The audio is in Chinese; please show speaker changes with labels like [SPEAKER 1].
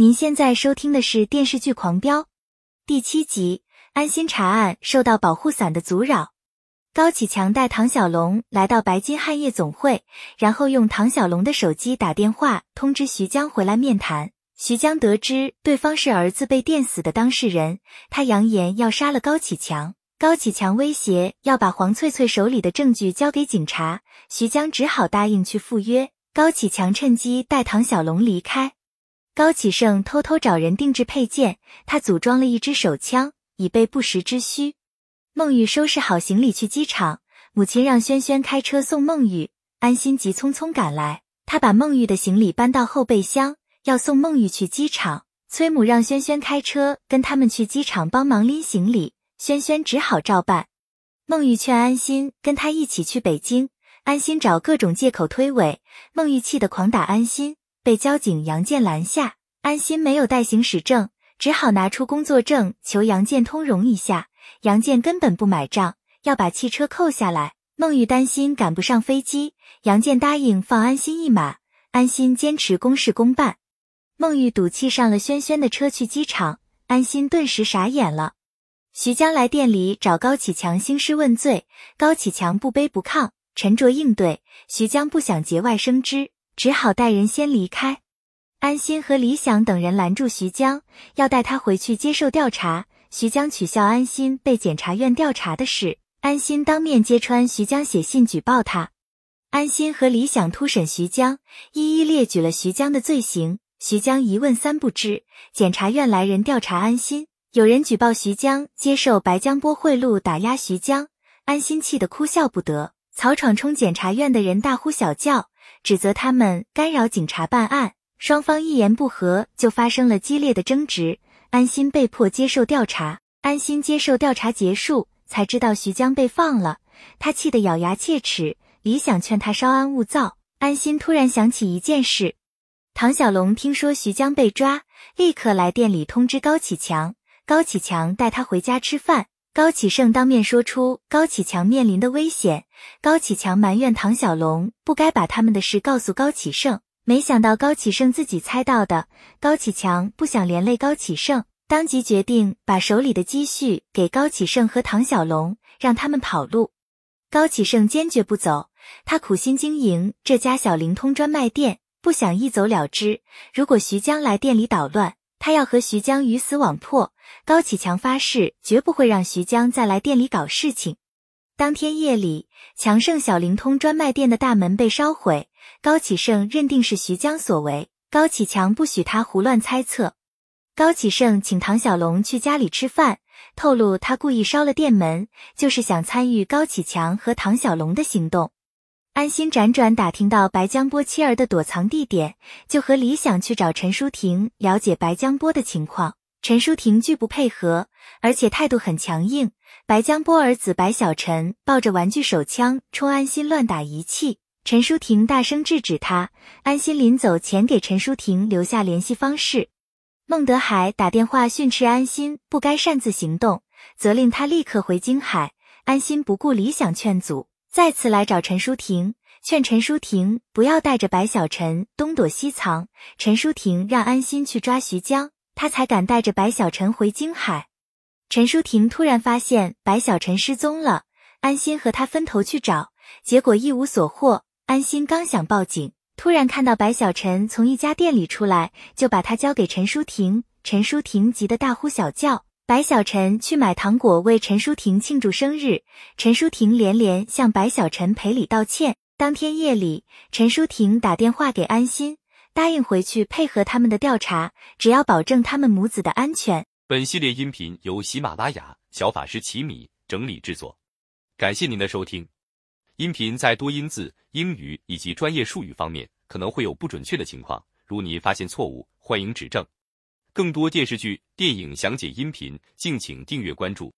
[SPEAKER 1] 您现在收听的是电视剧《狂飙》第七集。安心查案受到保护伞的阻扰，高启强带唐小龙来到白金汉业总会，然后用唐小龙的手机打电话通知徐江回来面谈。徐江得知对方是儿子被电死的当事人，他扬言要杀了高启强。高启强威胁要把黄翠翠手里的证据交给警察，徐江只好答应去赴约。高启强趁机带唐小龙离开。高启盛偷偷找人定制配件，他组装了一支手枪，以备不时之需。孟玉收拾好行李去机场，母亲让轩轩开车送孟玉。安心急匆匆赶来，他把孟玉的行李搬到后备箱，要送孟玉去机场。崔母让轩轩开车跟他们去机场帮忙拎行李，轩轩只好照办。孟玉劝安心跟他一起去北京，安心找各种借口推诿，孟玉气得狂打安心。被交警杨建拦下，安心没有带行驶证，只好拿出工作证求杨建通融一下。杨建根本不买账，要把汽车扣下来。孟玉担心赶不上飞机，杨建答应放安心一马。安心坚持公事公办。孟玉赌气上了轩轩的车去机场，安心顿时傻眼了。徐江来店里找高启强兴师问罪，高启强不卑不亢，沉着应对。徐江不想节外生枝。只好带人先离开。安心和李想等人拦住徐江，要带他回去接受调查。徐江取笑安心被检察院调查的事，安心当面揭穿徐江写信举报他。安心和李想突审徐江，一一列举了徐江的罪行。徐江一问三不知。检察院来人调查安心，有人举报徐江接受白江波贿赂，打压徐江。安心气得哭笑不得。曹闯冲检察院的人大呼小叫。指责他们干扰警察办案，双方一言不合就发生了激烈的争执。安心被迫接受调查，安心接受调查结束才知道徐江被放了，他气得咬牙切齿。李想劝他稍安勿躁，安心突然想起一件事：唐小龙听说徐江被抓，立刻来店里通知高启强，高启强带他回家吃饭。高启盛当面说出高启强面临的危险，高启强埋怨唐小龙不该把他们的事告诉高启盛，没想到高启盛自己猜到的。高启强不想连累高启盛，当即决定把手里的积蓄给高启盛和唐小龙，让他们跑路。高启盛坚决不走，他苦心经营这家小灵通专卖店，不想一走了之。如果徐江来店里捣乱，他要和徐江鱼死网破，高启强发誓绝不会让徐江再来店里搞事情。当天夜里，强盛小灵通专卖店的大门被烧毁，高启盛认定是徐江所为。高启强不许他胡乱猜测。高启盛请唐小龙去家里吃饭，透露他故意烧了店门，就是想参与高启强和唐小龙的行动。安心辗转打听到白江波妻儿的躲藏地点，就和李想去找陈淑婷了解白江波的情况。陈淑婷拒不配合，而且态度很强硬。白江波儿子白小晨抱着玩具手枪冲安心乱打一气，陈淑婷大声制止他。安心临走前给陈淑婷留下联系方式。孟德海打电话训斥安心不该擅自行动，责令他立刻回京海。安心不顾理想劝阻。再次来找陈淑婷，劝陈淑婷不要带着白小晨东躲西藏。陈淑婷让安心去抓徐江，他才敢带着白小晨回京海。陈淑婷突然发现白小晨失踪了，安心和他分头去找，结果一无所获。安心刚想报警，突然看到白小晨从一家店里出来，就把他交给陈淑婷。陈淑婷急得大呼小叫。白小晨去买糖果为陈淑婷庆祝生日，陈淑婷连连向白小晨赔礼道歉。当天夜里，陈淑婷打电话给安心，答应回去配合他们的调查，只要保证他们母子的安全。
[SPEAKER 2] 本系列音频由喜马拉雅小法师奇米整理制作，感谢您的收听。音频在多音字、英语以及专业术语方面可能会有不准确的情况，如你发现错误，欢迎指正。更多电视剧、电影详解音频，敬请订阅关注。